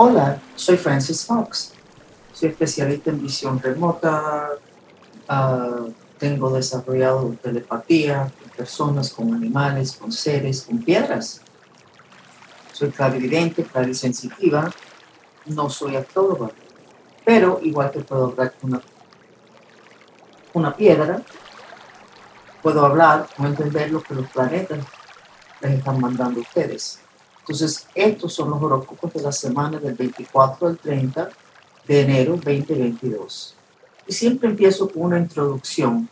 Hola, soy Francis Fox. Soy especialista en visión remota. ah, tengo desarrollado telepatía con personas, con animales, con seres, con piedras. Soy clarividente, clarisensitiva. No soy actóloga. Pero igual que puedo hablar con una, una piedra, puedo hablar o entender lo que los planetas les están mandando a ustedes. Entonces, estos son los horóscopos de la semana del 24 al 30 de enero 2022. Y siempre empiezo con una introducción.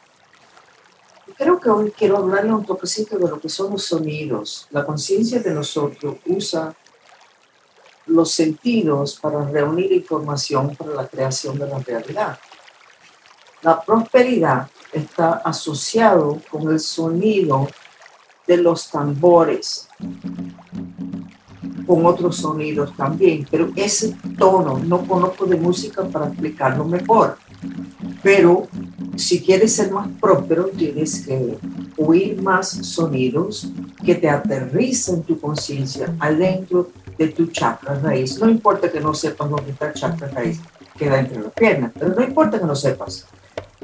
Creo que hoy quiero hablarle un toquecito de lo que son los sonidos. La conciencia de nosotros usa los sentidos para reunir información para la creación de la realidad. La prosperidad está asociado con el sonido de los tambores, con otros sonidos también, pero ese tono no conozco de música para explicarlo mejor. Pero si quieres ser más próspero, tienes que oír más sonidos que te aterrizan tu conciencia adentro de tu chakra raíz. No importa que no sepas dónde está el chakra raíz, queda entre las piernas, pero no importa que no sepas.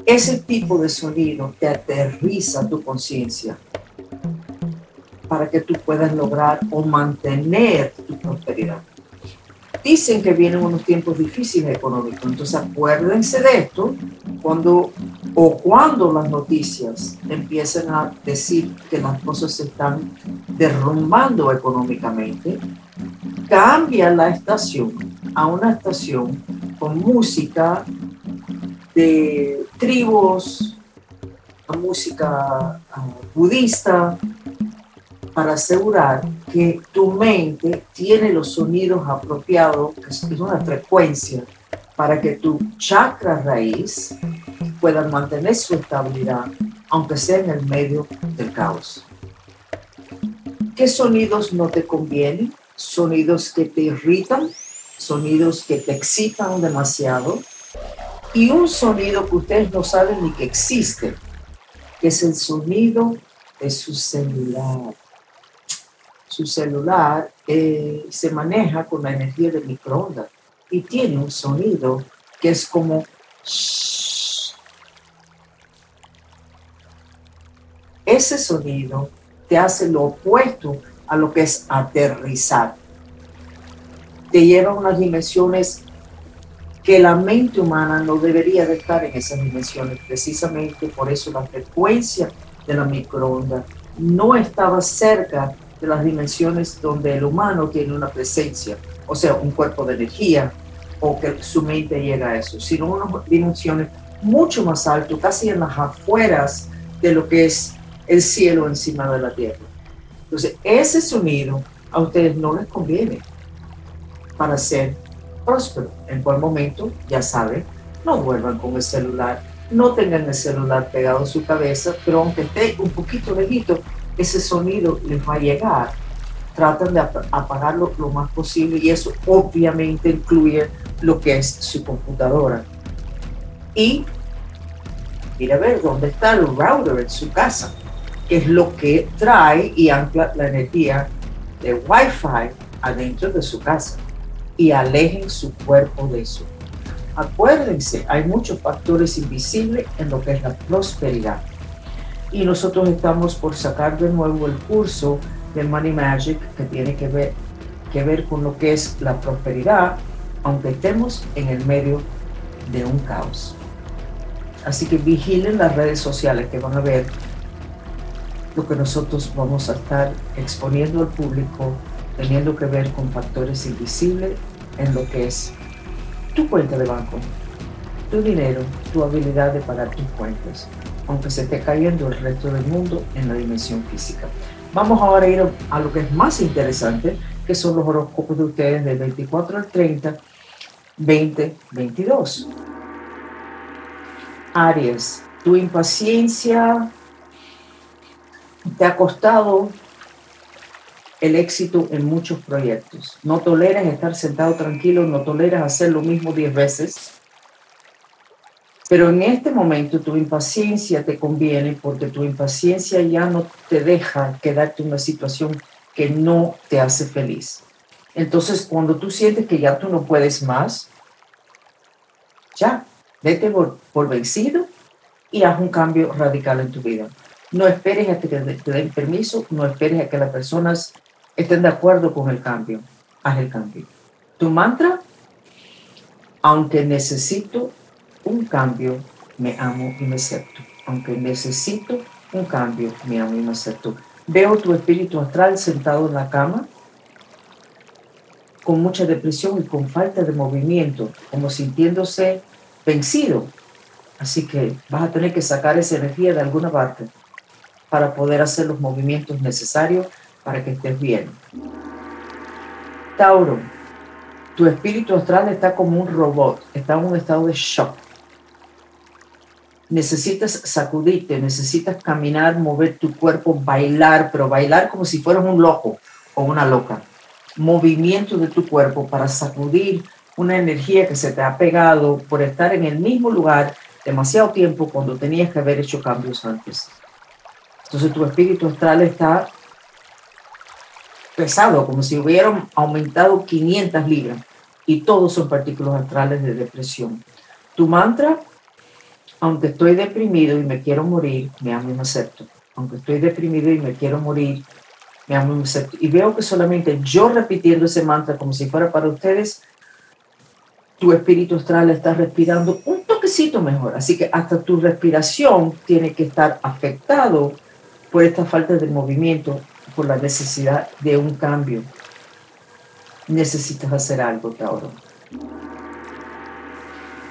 Ese tipo de sonido te aterriza tu conciencia para que tú puedas lograr o mantener tu prosperidad. Dicen que vienen unos tiempos difíciles económicos, entonces acuérdense de esto cuando o cuando las noticias empiecen a decir que las cosas se están derrumbando económicamente, cambia la estación a una estación con música de tribus, música ah, budista, para asegurar que tu mente tiene los sonidos apropiados, que es una frecuencia, para que tu chakra raíz pueda mantener su estabilidad, aunque sea en el medio del caos. ¿Qué sonidos no te convienen? Sonidos que te irritan, sonidos que te excitan demasiado, y un sonido que ustedes no saben ni que existe, que es el sonido de su celular su celular eh, se maneja con la energía del microondas y tiene un sonido que es como ese sonido te hace lo opuesto a lo que es aterrizar. Te lleva a unas dimensiones que la mente humana no debería de estar en esas dimensiones. Precisamente por eso la frecuencia de la microondas no estaba cerca de las dimensiones donde el humano tiene una presencia, o sea, un cuerpo de energía, o que su mente llega a eso, sino unas dimensiones mucho más altas, casi en las afueras de lo que es el cielo encima de la tierra. Entonces, ese sonido a ustedes no les conviene para ser próspero. En cual momento, ya saben, no vuelvan con el celular, no tengan el celular pegado a su cabeza, pero aunque esté un poquito lejito, ese sonido les va a llegar. Tratan de apagarlo lo más posible y eso obviamente incluye lo que es su computadora. Y mira a ver dónde está el router en su casa, que es lo que trae y ancla la energía de Wi-Fi adentro de su casa y alejen su cuerpo de eso. Acuérdense, hay muchos factores invisibles en lo que es la prosperidad y nosotros estamos por sacar de nuevo el curso de Money Magic que tiene que ver, que ver con lo que es la prosperidad, aunque estemos en el medio de un caos. Así que vigilen las redes sociales que van a ver lo que nosotros vamos a estar exponiendo al público, teniendo que ver con factores invisibles en lo que es tu cuenta de banco, tu dinero, tu habilidad de pagar tus cuentas aunque se esté cayendo el resto del mundo en la dimensión física. Vamos ahora a ir a lo que es más interesante, que son los horóscopos de ustedes del 24 al 30, 2022. Aries, tu impaciencia te ha costado el éxito en muchos proyectos. No toleras estar sentado tranquilo, no toleras hacer lo mismo 10 veces pero en este momento tu impaciencia te conviene porque tu impaciencia ya no te deja quedarte en una situación que no te hace feliz. Entonces, cuando tú sientes que ya tú no puedes más, ya, vete por, vencido y haz un cambio radical en tu vida. No esperes a que te, den permiso, no esperes a que las personas estén de acuerdo con el cambio. Haz el cambio. Tu mantra, aunque necesito un cambio, me amo y me acepto. Aunque necesito un cambio, me amo y me acepto. Veo tu espíritu astral sentado en la cama con mucha depresión y con falta de movimiento, como sintiéndose vencido. Así que vas a tener que sacar esa energía de alguna parte para poder hacer los movimientos necesarios para que estés bien. Tauro, tu espíritu astral está como un robot, está en un estado de shock. Necesitas sacudirte, necesitas caminar, mover tu cuerpo, bailar, pero bailar como si fueras un loco o una loca. Movimiento de tu cuerpo para sacudir una energía que se te ha pegado por estar en el mismo lugar demasiado tiempo cuando tenías que haber hecho cambios antes. Entonces tu espíritu astral está pesado, como si hubieran aumentado 500 libras y todos son partículas astrales de depresión. Tu mantra, aunque estoy deprimido y me quiero morir, me amo y me acepto. Aunque estoy deprimido y me quiero morir, me amo y me acepto. Y veo que solamente yo repitiendo ese mantra como si fuera para ustedes, tu espíritu astral está respirando un toquecito mejor. Así que hasta tu respiración tiene que estar afectado por esta falta de movimiento, por la necesidad de un cambio. Necesitas hacer algo, Tauro.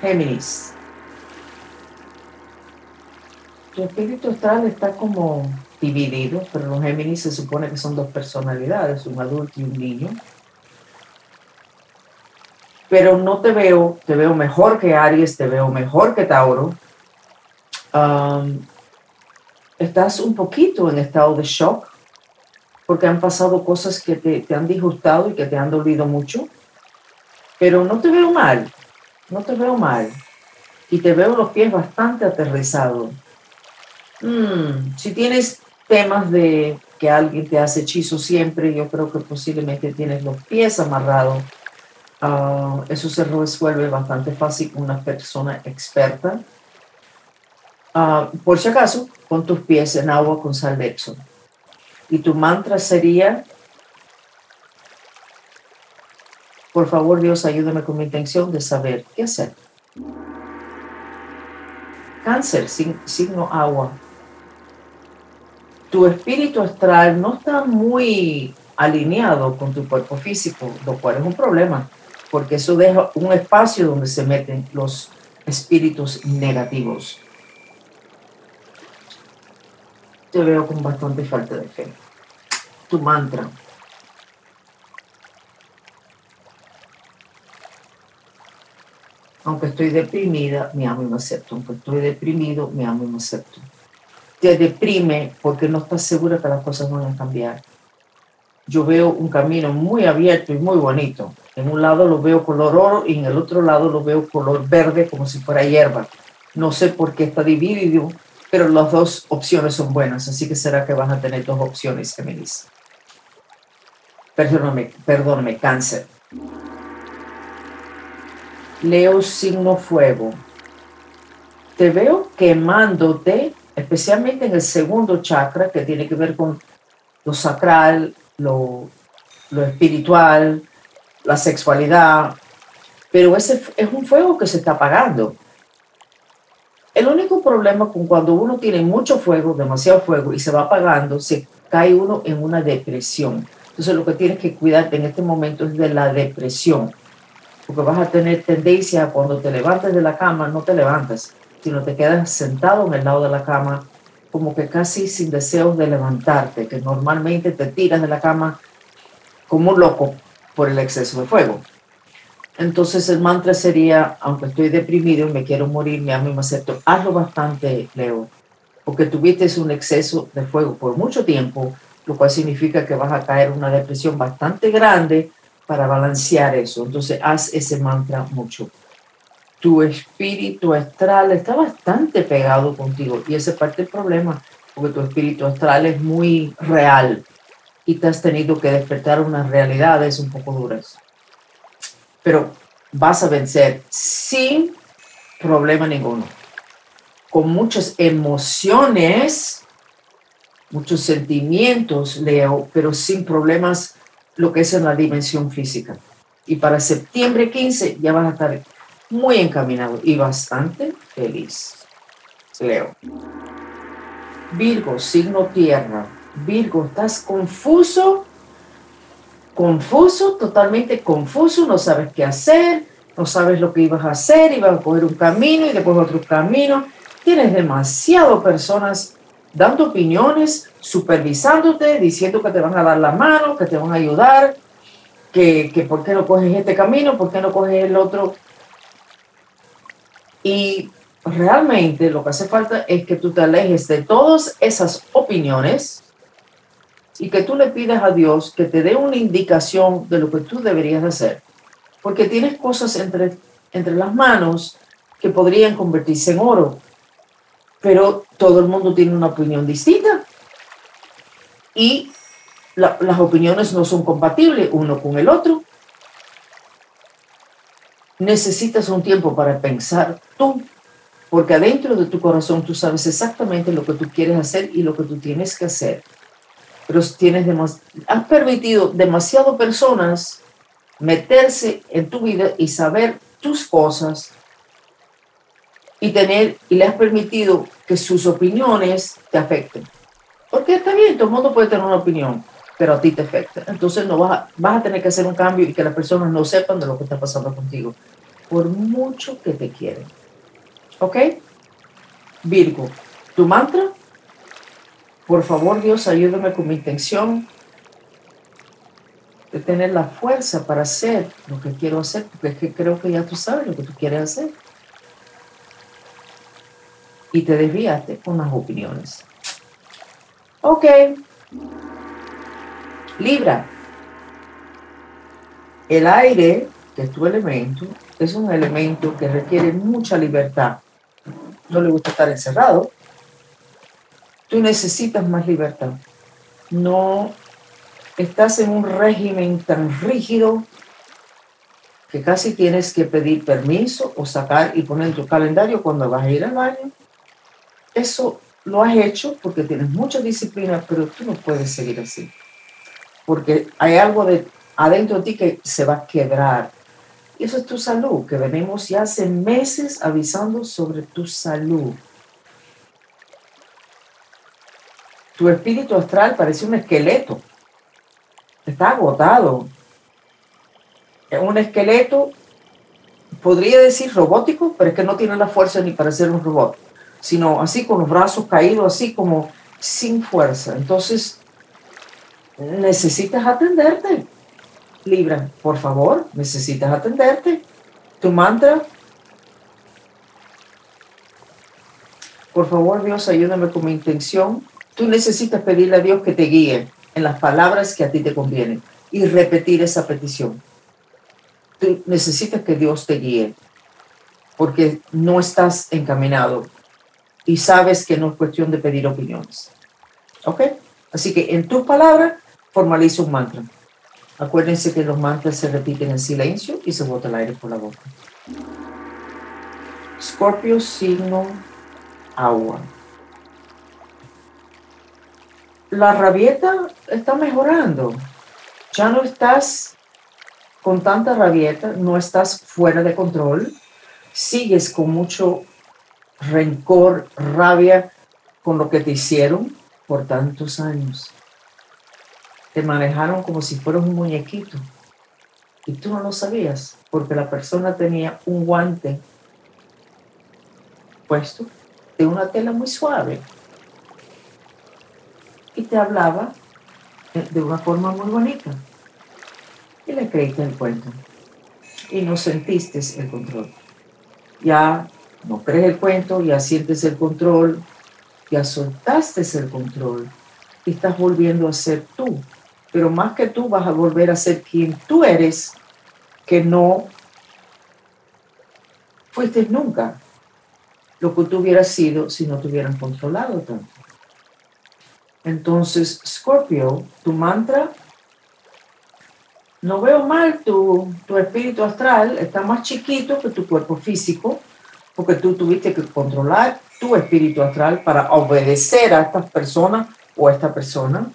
Géminis. Tu espíritu astral está como dividido, pero los Géminis se supone que son dos personalidades, un adulto y un niño pero no te veo, te veo mejor que Aries, te veo mejor que Tauro. estás un poquito en estado de shock porque han pasado cosas que te, han disgustado y que te han dolido mucho, pero no te veo mal, no te veo mal. Y te veo los pies bastante aterrizados. Mm, si tienes temas de que alguien te hace hechizo siempre, yo creo que posiblemente tienes los pies amarrados Ah, eso se resuelve bastante fácil con una persona experta. Ah, por si acaso, pon tus pies en agua con sal de Epsom. Y tu mantra sería, por favor Dios, ayúdame con mi intención de saber qué hacer. Cáncer, signo agua. Tu espíritu astral no está muy alineado con tu cuerpo físico, lo cual es un problema porque eso deja un espacio donde se meten los espíritus negativos. Te veo con bastante falta de fe. Tu mantra. Aunque estoy deprimida, me amo y me acepto. Aunque estoy deprimido, me amo y me acepto. Te deprime porque no estás segura que las cosas van a cambiar yo veo un camino muy abierto y muy bonito. En un lado lo veo color oro y en el otro lado lo veo color verde como si fuera hierba. No sé por qué está dividido, pero las dos opciones son buenas, así que será que vas a tener dos opciones, Géminis. Perdóname, perdóname, cáncer. Leo signo fuego. Te veo quemándote, especialmente en el segundo chakra, que tiene que ver con lo sacral, lo, espiritual, la sexualidad, pero ese es un fuego que se está apagando. El único problema con cuando uno tiene mucho fuego, demasiado fuego, y se va apagando, se cae uno en una depresión. Entonces lo que tienes que cuidarte en este momento es de la depresión, porque vas a tener tendencia cuando te levantes de la cama, no te levantas, sino te quedas sentado en el lado de la cama como que casi sin deseos de levantarte, que normalmente te tiras de la cama como un loco por el exceso de fuego. Entonces el mantra sería, aunque estoy deprimido y me quiero morir, me amo y me acepto, hazlo bastante, Leo, porque tuviste un exceso de fuego por mucho tiempo, lo cual significa que vas a caer en una depresión bastante grande para balancear eso. Entonces haz ese mantra mucho tu espíritu astral está bastante pegado contigo y ese es parte del problema, porque tu espíritu astral es muy real. y te has tenido que despertar unas realidades un poco duras. Pero vas a vencer sin problema ninguno. Con muchas emociones, muchos sentimientos, Leo, pero sin problemas lo que es en la dimensión física. Y para septiembre 15 ya vas a estar muy encaminado y bastante feliz. Leo. Virgo, signo tierra. Virgo, estás confuso, confuso, totalmente confuso, no sabes qué hacer, no sabes lo que ibas a hacer, ibas a coger un camino y después otro camino. Tienes demasiado personas dando opiniones, supervisándote, diciendo que te van a dar la mano, que te van a ayudar, que, que por qué no coges este camino, por qué no coges el otro. Y realmente lo que hace falta es que tú te alejes de todas esas opiniones y que tú le pidas a Dios que te dé una indicación de lo que tú deberías hacer. Porque tienes cosas entre, entre las manos que podrían convertirse en oro, pero todo el mundo tiene una opinión distinta y las opiniones no son compatibles uno con el otro. Necesitas un tiempo para pensar tú porque adentro de tu corazón tú sabes exactamente lo que tú quieres hacer y lo que tú tienes que hacer. Pero tienes has permitido demasiado personas meterse en tu vida y saber tus cosas y tener y le has permitido que sus opiniones te afecten. Porque está bien, todo el mundo puede tener una opinión, pero a ti te afecta. Entonces no vas a, vas a tener que hacer un cambio y que las personas no sepan de lo que está pasando contigo, por mucho que te quieren. ¿Ok? Virgo, tu mantra, por favor Dios, ayúdame con mi intención de tener la fuerza para hacer lo que quiero hacer, porque creo que ya tú sabes lo que tú quieres hacer. Y te desviaste con las opiniones. Ok. Libra. El aire, que es tu elemento, es un elemento que requiere mucha libertad no le gusta estar encerrado, tú necesitas más libertad. No estás en un régimen tan rígido que casi tienes que pedir permiso o sacar y poner en tu calendario cuando vas a ir al baño. Eso lo has hecho porque tienes mucha disciplina, pero tú no puedes seguir así. Porque hay algo de adentro de ti que se va a quebrar eso es tu salud, que venimos ya hace meses avisando sobre tu salud. Tu espíritu astral parece un esqueleto. Está agotado. Es un esqueleto, podría decir robótico, pero es que no tiene la fuerza ni para ser un robot, sino así con los brazos caídos, así como sin fuerza. Entonces, necesitas atenderte. Libra, por favor, necesitas atenderte. Tu mantra. Por favor, Dios, ayúdame con mi intención. Tú necesitas pedirle a Dios que te guíe en las palabras que a ti te convienen y repetir esa petición. Tú necesitas que Dios te guíe porque no estás encaminado y sabes que no es cuestión de pedir opiniones. ¿Ok? Así que en tu palabra formaliza un mantra. Acuérdense que los mantras se repiten en silencio y se bota el aire por la boca. Scorpio, signo agua. La rabieta está mejorando. Ya no estás con tanta rabieta, no estás fuera de control. Sigues con mucho rencor, rabia con lo que te hicieron por tantos años te manejaron como si fueras un muñequito. Y tú no lo sabías, porque la persona tenía un guante puesto de una tela muy suave. Y te hablaba de una forma muy bonita. Y le creíste el cuento. Y no sentiste el control. Ya no crees el cuento, ya sientes el control, ya soltaste el control y estás volviendo a ser tú pero más que tú vas a volver a ser quien tú eres, que no fuiste nunca lo que tú hubieras sido si no te hubieran controlado tanto. Entonces, Scorpio, tu mantra, no veo mal tu, tu espíritu astral, está más chiquito que tu cuerpo físico, porque tú tuviste que controlar tu espíritu astral para obedecer a estas personas o a esta persona,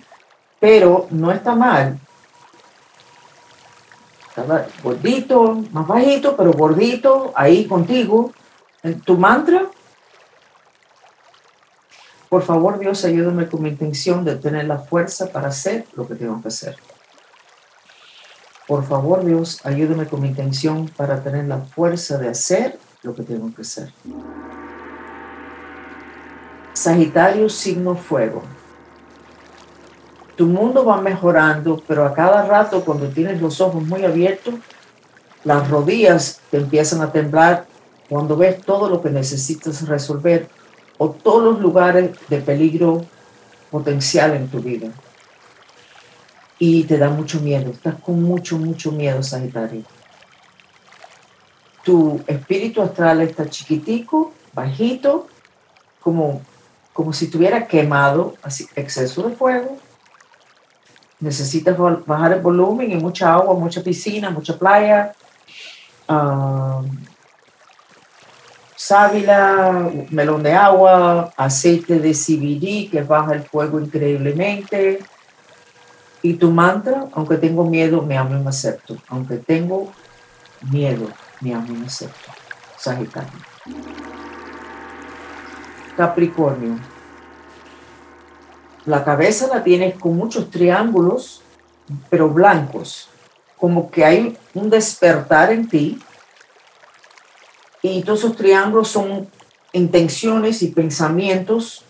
pero no está mal. Está gordito, más bajito, pero gordito, ahí contigo. En tu mantra, por favor, Dios, ayúdame con mi intención de tener la fuerza para hacer lo que tengo que hacer. Por favor, Dios, ayúdame con mi intención para tener la fuerza de hacer lo que tengo que hacer. Sagitario, signo fuego. Tu mundo va mejorando, pero a cada rato cuando tienes los ojos muy abiertos, las rodillas te empiezan a temblar cuando ves todo lo que necesitas resolver o todos los lugares de peligro potencial en tu vida. Y te da mucho miedo, estás con mucho, mucho miedo, Sagitario. Tu espíritu astral está chiquitico, bajito, como, como si estuviera quemado, así, exceso de fuego. Necesitas bajar el volumen y mucha agua, mucha piscina, mucha playa. Uh, sábila, melón de agua, aceite de CBD que baja el fuego increíblemente. Y tu mantra, aunque tengo miedo, me amo y me acepto. Aunque tengo miedo, me amo y me acepto. Sagitario. Capricornio. La cabeza la tienes con muchos triángulos, pero blancos. Como que hay un despertar en ti y todos esos triángulos son intenciones y pensamientos.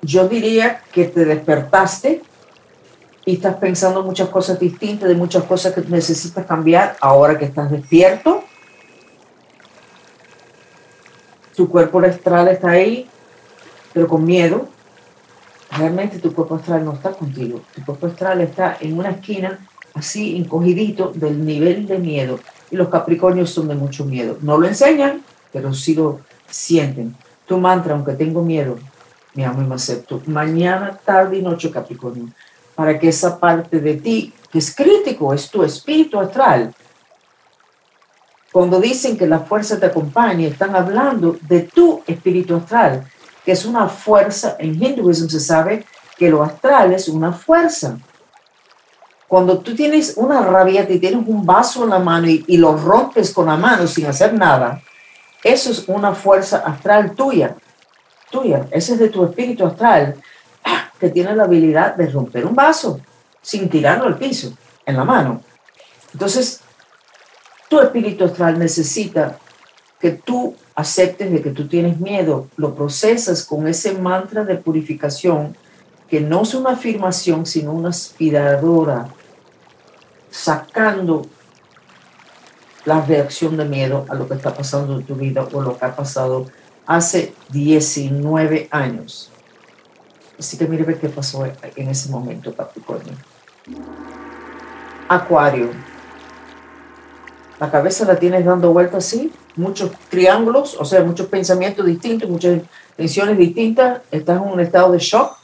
Yo diría que te despertaste y estás pensando muchas cosas distintas, de muchas cosas que necesitas cambiar ahora que estás despierto. Tu cuerpo astral está ahí, pero con miedo. Realmente tu cuerpo astral no está contigo. Tu cuerpo astral está en una esquina así encogidito del nivel de miedo. Y los Capricornios son de mucho miedo. No lo enseñan, pero sí lo sienten. Tu mantra, aunque tengo miedo, me amo y me acepto. Mañana, tarde y noche, Capricornio, para que esa parte de ti, que es crítico, es tu espíritu astral. Cuando dicen que la fuerza te acompaña, están hablando de tu espíritu astral, que es una fuerza. En hinduismo se sabe que lo astral es una fuerza cuando tú tienes una rabia, te tienes un vaso en la mano y, lo rompes con la mano sin hacer nada, eso es una fuerza astral tuya, tuya. Ese es de tu espíritu astral ¡ah! que tiene la habilidad de romper un vaso sin tirarlo al piso, en la mano. Entonces, tu espíritu astral necesita que tú aceptes de que tú tienes miedo, lo procesas con ese mantra de purificación que no es una afirmación, sino una aspiradora, sacando la reacción de miedo a lo que está pasando en tu vida o lo que ha pasado hace 19 años. Así que mire qué pasó en ese momento, Capricornio. Acuario. La cabeza la tienes dando vueltas así, muchos triángulos, o sea, muchos pensamientos distintos, muchas tensiones distintas. Estás en un estado de shock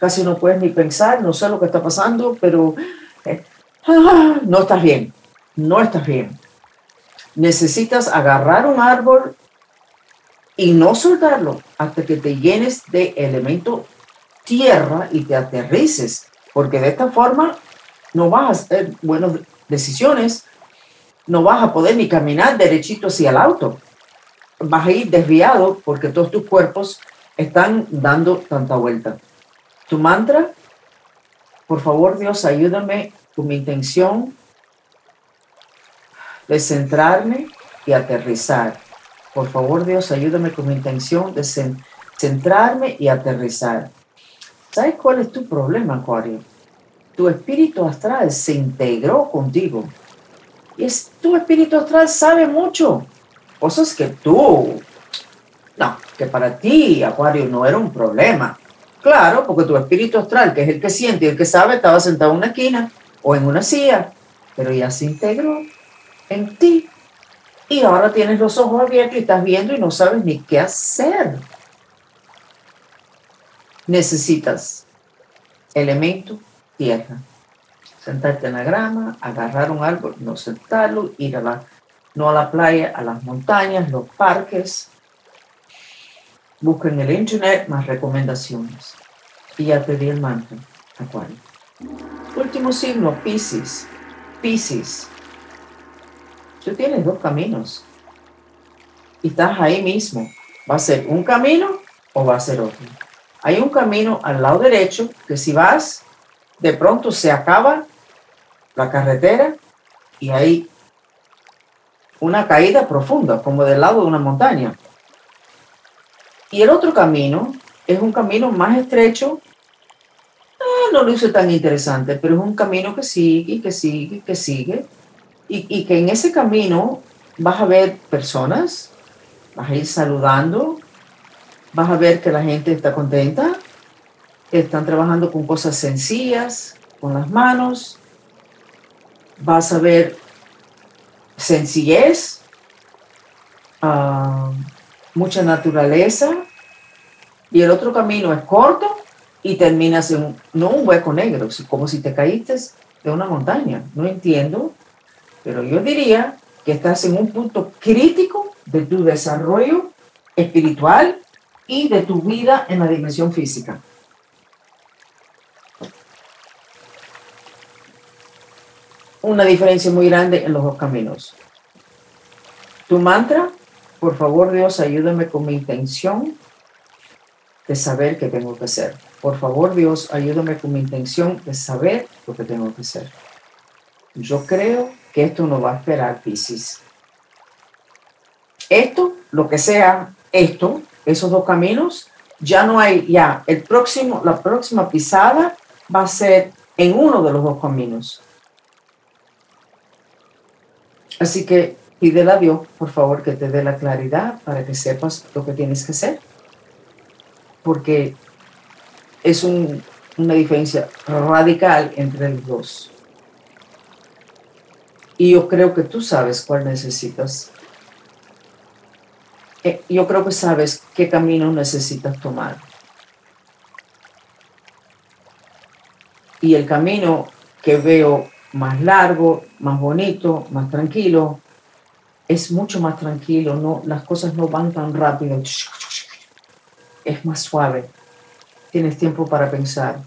casi no puedes ni pensar, no sé lo que está pasando, pero eh, ah, no estás bien, no estás bien. Necesitas agarrar un árbol y no soltarlo hasta que te llenes de elemento tierra y te aterrices, porque de esta forma no vas a hacer buenas decisiones, no vas a poder ni caminar derechito hacia el auto. Vas a ir desviado porque todos tus cuerpos están dando tanta vuelta tu mantra. Por favor, Dios, ayúdame con mi intención de centrarme y aterrizar. Por favor, Dios, ayúdame con mi intención de centrarme y aterrizar. ¿Sabes cuál es tu problema, Acuario? Tu espíritu astral se integró contigo. Y es, tu espíritu astral sabe mucho. Cosas que tú, no, que para ti, Acuario, no era un problema. Claro, porque tu espíritu astral, que es el que siente y el que sabe, estaba sentado en una esquina o en una silla, pero ya se integró en ti. Y ahora tienes los ojos abiertos y estás viendo y no sabes ni qué hacer. necesitas elemento tierra. Sentarte en la grama, agarrar un árbol, no sentarlo, ir a la, no a la playa, a las montañas, los parques. Busca en el internet más recomendaciones. Y ya te di el manto, Acuario. Último signo, Pisces. Pisces. Tú tienes dos caminos. Y estás ahí mismo. ¿Va a ser un camino o va a ser otro? Hay un camino al lado derecho que si vas, de pronto se acaba la carretera y hay una caída profunda, como del lado de una montaña. Y el otro camino es un camino más estrecho. Ah, no lo hice tan interesante, pero es un camino que sigue, que sigue, que sigue. Y, y que en ese camino vas a ver personas, vas a ir saludando, vas a ver que la gente está contenta, están trabajando con cosas sencillas, con las manos, vas a ver sencillez, ah, mucha naturaleza, y el otro camino es corto y terminas en no un hueco negro, como si te caíste de una montaña. No entiendo, pero yo diría que estás en un punto crítico de tu desarrollo espiritual y de tu vida en la dimensión física. Una diferencia muy grande en los dos caminos. Tu mantra, por favor Dios, ayúdame con mi intención de saber qué tengo que hacer. Por favor Dios, ayúdame con mi intención de saber lo que tengo que hacer. Yo creo que esto no va a esperar, Pisces. Esto, lo que sea esto, esos dos caminos, ya no hay, ya, el próximo, la próxima pisada va a ser en uno de los dos caminos. Así que pídele a Dios, por favor, que te dé la claridad para que sepas lo que tienes que hacer. Porque es una diferencia radical entre los dos. Y yo creo que tú sabes cuál necesitas. Eh, yo creo que sabes qué camino necesitas tomar. Y el camino que veo más largo, más bonito, más tranquilo, es mucho más tranquilo, no, las cosas no van tan rápido, es más suave, tienes tiempo para pensar.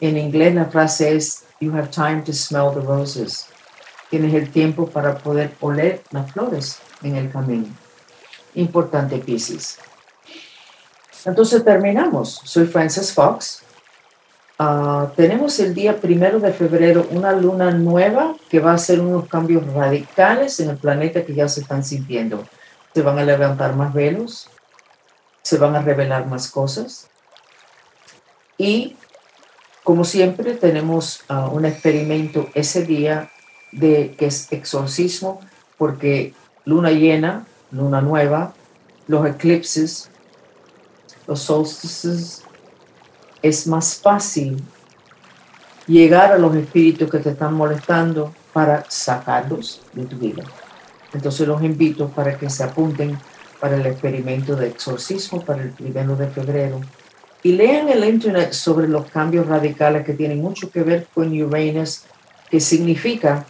En inglés la frase es, you have time to smell the roses. Tienes el tiempo para poder oler las flores en el camino importante, Pisces. Entonces terminamos. Soy Frances Fox. Ah, tenemos el día primero de febrero una luna nueva que va a hacer unos cambios radicales en el planeta que ya se están sintiendo. Se van a levantar más velos, se van a revelar más cosas. Y como siempre tenemos ah, un experimento ese día de que es exorcismo porque luna llena luna nueva, los eclipses, los solstices, es más fácil llegar a los espíritus que te están molestando para sacarlos de tu vida. Entonces los invito para que se apunten para el experimento de exorcismo para el primero de febrero y lean el internet sobre los cambios radicales que tienen mucho que ver con Uranus, que significa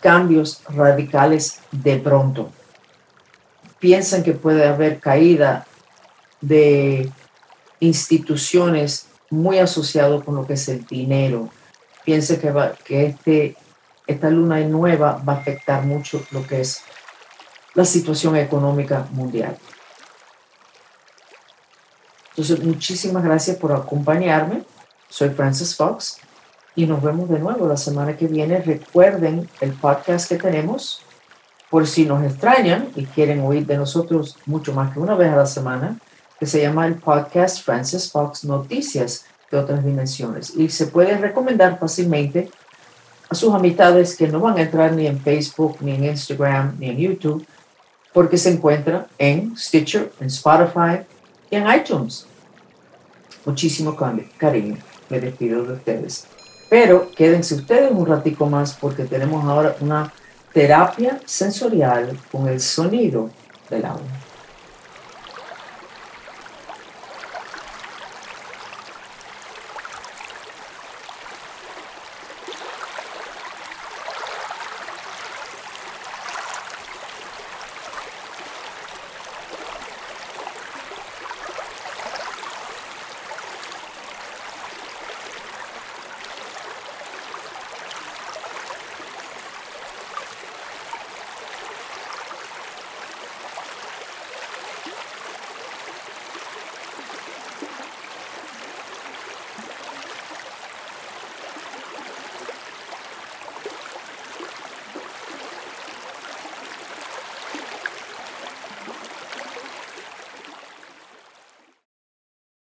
cambios radicales de pronto piensan que puede haber caída de instituciones muy asociadas con lo que es el dinero. Piensa que, que este, esta luna nueva va a afectar mucho lo que es la situación económica mundial. Entonces, muchísimas gracias por acompañarme. Soy Francis Fox y nos vemos de nuevo la semana que viene. Recuerden el podcast que tenemos por si nos extrañan y quieren oír de nosotros mucho más que una vez a la semana, que se llama el podcast Francis Fox Noticias de otras dimensiones. Y se puede recomendar fácilmente a sus amistades que no van a entrar ni en Facebook, ni en Instagram, ni en YouTube, porque se encuentra en Stitcher, en Spotify y en iTunes. Muchísimo cariño. Me despido de ustedes. Pero quédense ustedes un ratico más porque tenemos ahora una terapia sensorial con el sonido del agua.